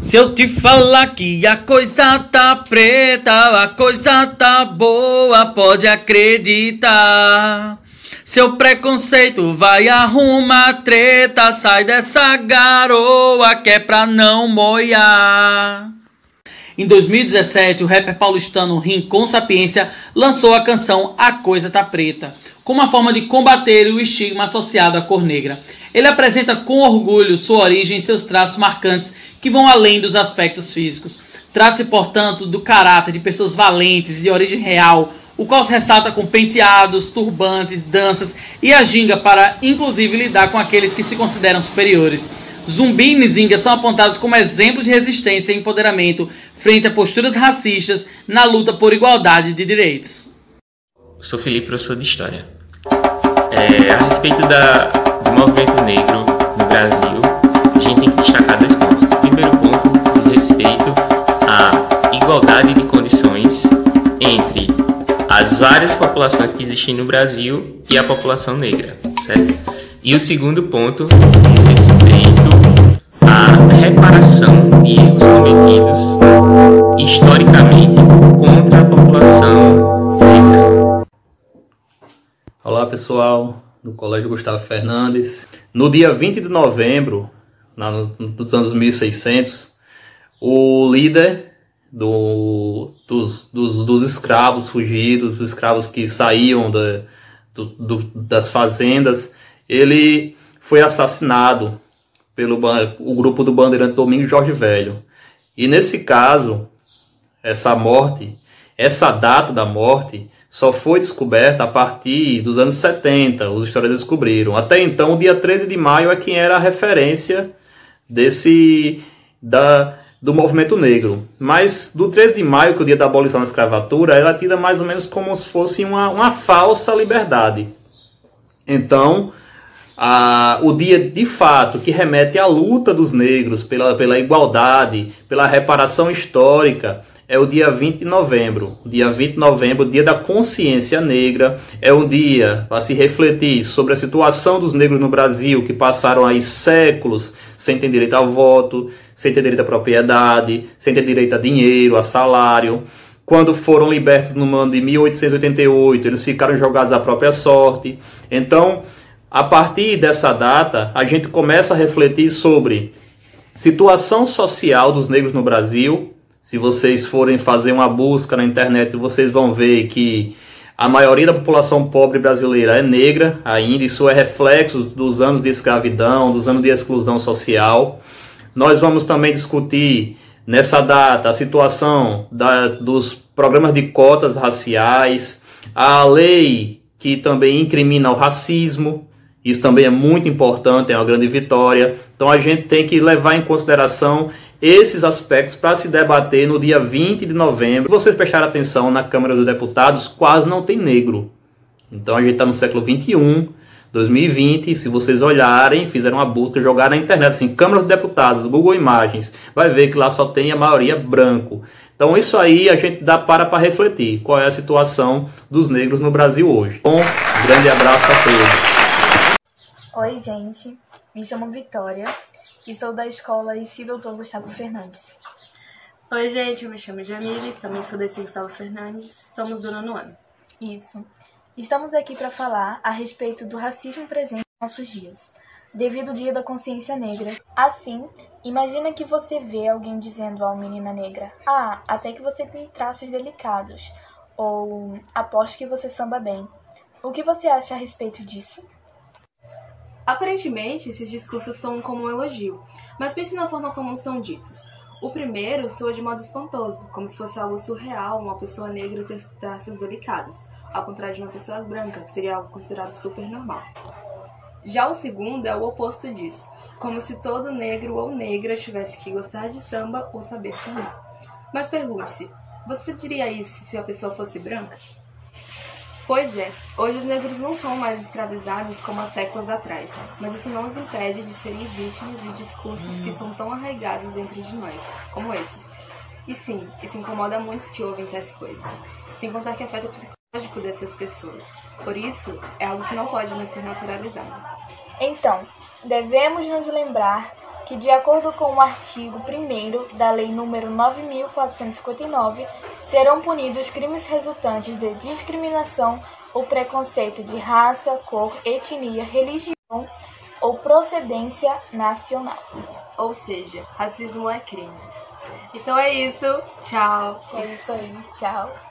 Se eu te falar que a coisa tá preta, a coisa tá boa, pode acreditar. Seu preconceito vai arrumar treta, sai dessa garoa que é pra não moiar. Em 2017, o rapper paulistano Rincon Sapiência lançou a canção A Coisa Tá Preta, como uma forma de combater o estigma associado à cor negra. Ele apresenta com orgulho sua origem e seus traços marcantes que vão além dos aspectos físicos. Trata-se, portanto, do caráter de pessoas valentes de origem real, o qual se ressalta com penteados, turbantes, danças e a ginga para, inclusive, lidar com aqueles que se consideram superiores. Zumbi e Nzinga são apontados como exemplos de resistência e empoderamento frente a posturas racistas na luta por igualdade de direitos. Sou Felipe, professor de História. É, a respeito da, do movimento negro no Brasil, a gente tem que destacar dois pontos. O primeiro ponto diz respeito à igualdade de condições entre as várias populações que existem no Brasil e a população negra, certo? E o segundo ponto diz respeito reparação de erros cometidos historicamente contra a população negra. Olá pessoal, do Colégio Gustavo Fernandes. No dia 20 de novembro, dos anos 1600, o líder do, dos, dos, dos, escravos fugidos, os escravos que saíam do, do, das fazendas, ele foi assassinado pelo o grupo do bandeirante Domingos Jorge Velho. E nesse caso, essa morte, essa data da morte, só foi descoberta a partir dos anos 70, os historiadores descobriram. Até então, o dia 13 de maio é quem era a referência desse da, do movimento negro. Mas do 13 de maio, que é o dia da abolição da escravatura, ela é tida mais ou menos como se fosse uma, uma falsa liberdade. Então, a, o dia de fato que remete à luta dos negros pela, pela igualdade, pela reparação histórica, é o dia 20 de novembro. O dia 20 de novembro, dia da consciência negra, é um dia para se refletir sobre a situação dos negros no Brasil, que passaram aí séculos sem ter direito ao voto, sem ter direito à propriedade, sem ter direito a dinheiro, a salário. Quando foram libertos no ano de 1888, eles ficaram jogados à própria sorte. Então, a partir dessa data, a gente começa a refletir sobre situação social dos negros no Brasil. Se vocês forem fazer uma busca na internet, vocês vão ver que a maioria da população pobre brasileira é negra ainda, isso é reflexo dos anos de escravidão, dos anos de exclusão social. Nós vamos também discutir nessa data a situação da, dos programas de cotas raciais, a lei que também incrimina o racismo, isso também é muito importante, é uma grande vitória. Então a gente tem que levar em consideração esses aspectos para se debater no dia 20 de novembro. Se vocês prestarem atenção na Câmara dos Deputados, quase não tem negro. Então a gente está no século 21, 2020. Se vocês olharem, fizeram uma busca, jogar na internet assim, Câmara dos Deputados, Google Imagens, vai ver que lá só tem a maioria branco. Então isso aí a gente dá para para refletir qual é a situação dos negros no Brasil hoje. Um grande abraço a todos. Oi, gente. Me chamo Vitória e sou da escola IC Doutor Gustavo Fernandes. Oi, gente. Eu me chamo Jamile, também sou da IC Gustavo Fernandes. Somos do nono ano. Isso. Estamos aqui para falar a respeito do racismo presente em nossos dias, devido ao Dia da Consciência Negra. Assim, imagina que você vê alguém dizendo a uma menina negra: Ah, até que você tem traços delicados. Ou aposto que você samba bem. O que você acha a respeito disso? Aparentemente, esses discursos são como um elogio, mas pense na forma como são ditos. O primeiro soa de modo espantoso, como se fosse algo surreal uma pessoa negra ter traços delicados, ao contrário de uma pessoa branca, que seria algo considerado super normal. Já o segundo é o oposto disso, como se todo negro ou negra tivesse que gostar de samba ou saber sambar. Mas pergunte-se, você diria isso se a pessoa fosse branca? Pois é, hoje os negros não são mais escravizados como há séculos atrás, mas isso não os impede de serem vítimas de discursos que estão tão arraigados dentro de nós, como esses. E sim, isso incomoda muitos que ouvem tais coisas, sem contar que afeta o psicológico dessas pessoas. Por isso, é algo que não pode mais ser naturalizado. Então, devemos nos lembrar que, de acordo com o artigo 1 da Lei nº 9.459, serão punidos crimes resultantes de discriminação ou preconceito de raça, cor, etnia, religião ou procedência nacional. Ou seja, racismo é crime. Então é isso. Tchau. É isso aí. Tchau.